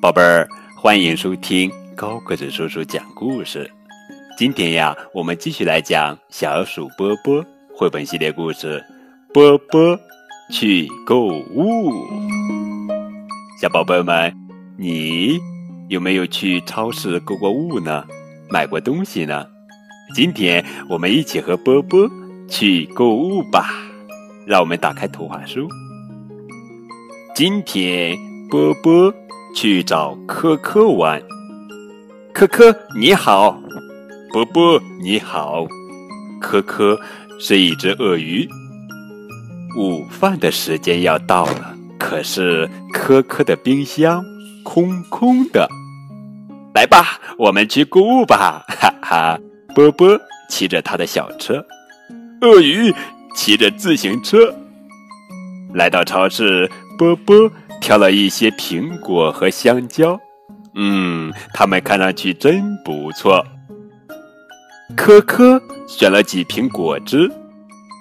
宝贝儿，欢迎收听高个子叔叔讲故事。今天呀，我们继续来讲小鼠波波绘本系列故事《波波去购物》。小宝贝们，你有没有去超市购过物呢？买过东西呢？今天我们一起和波波去购物吧。让我们打开图画书。今天波波。去找科科玩。科科你好，波波你好。科科是一只鳄鱼。午饭的时间要到了，可是科科的冰箱空空的。来吧，我们去购物吧！哈哈。波波骑着他的小车，鳄鱼骑着自行车，来到超市。波波。挑了一些苹果和香蕉，嗯，它们看上去真不错。科科选了几瓶果汁，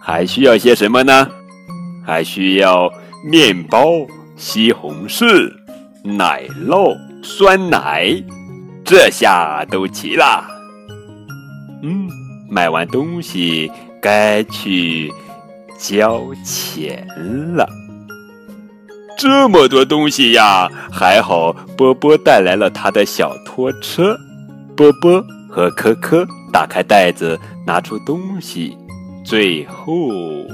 还需要些什么呢？还需要面包、西红柿、奶酪、酸奶，这下都齐了。嗯，买完东西该去交钱了。这么多东西呀！还好波波带来了他的小拖车。波波和科科打开袋子，拿出东西，最后，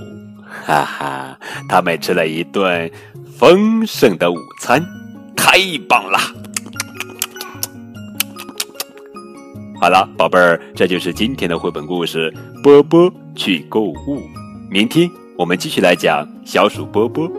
哈哈，他们吃了一顿丰盛的午餐，太棒了！好了，宝贝儿，这就是今天的绘本故事《波波去购物》。明天我们继续来讲小鼠波波。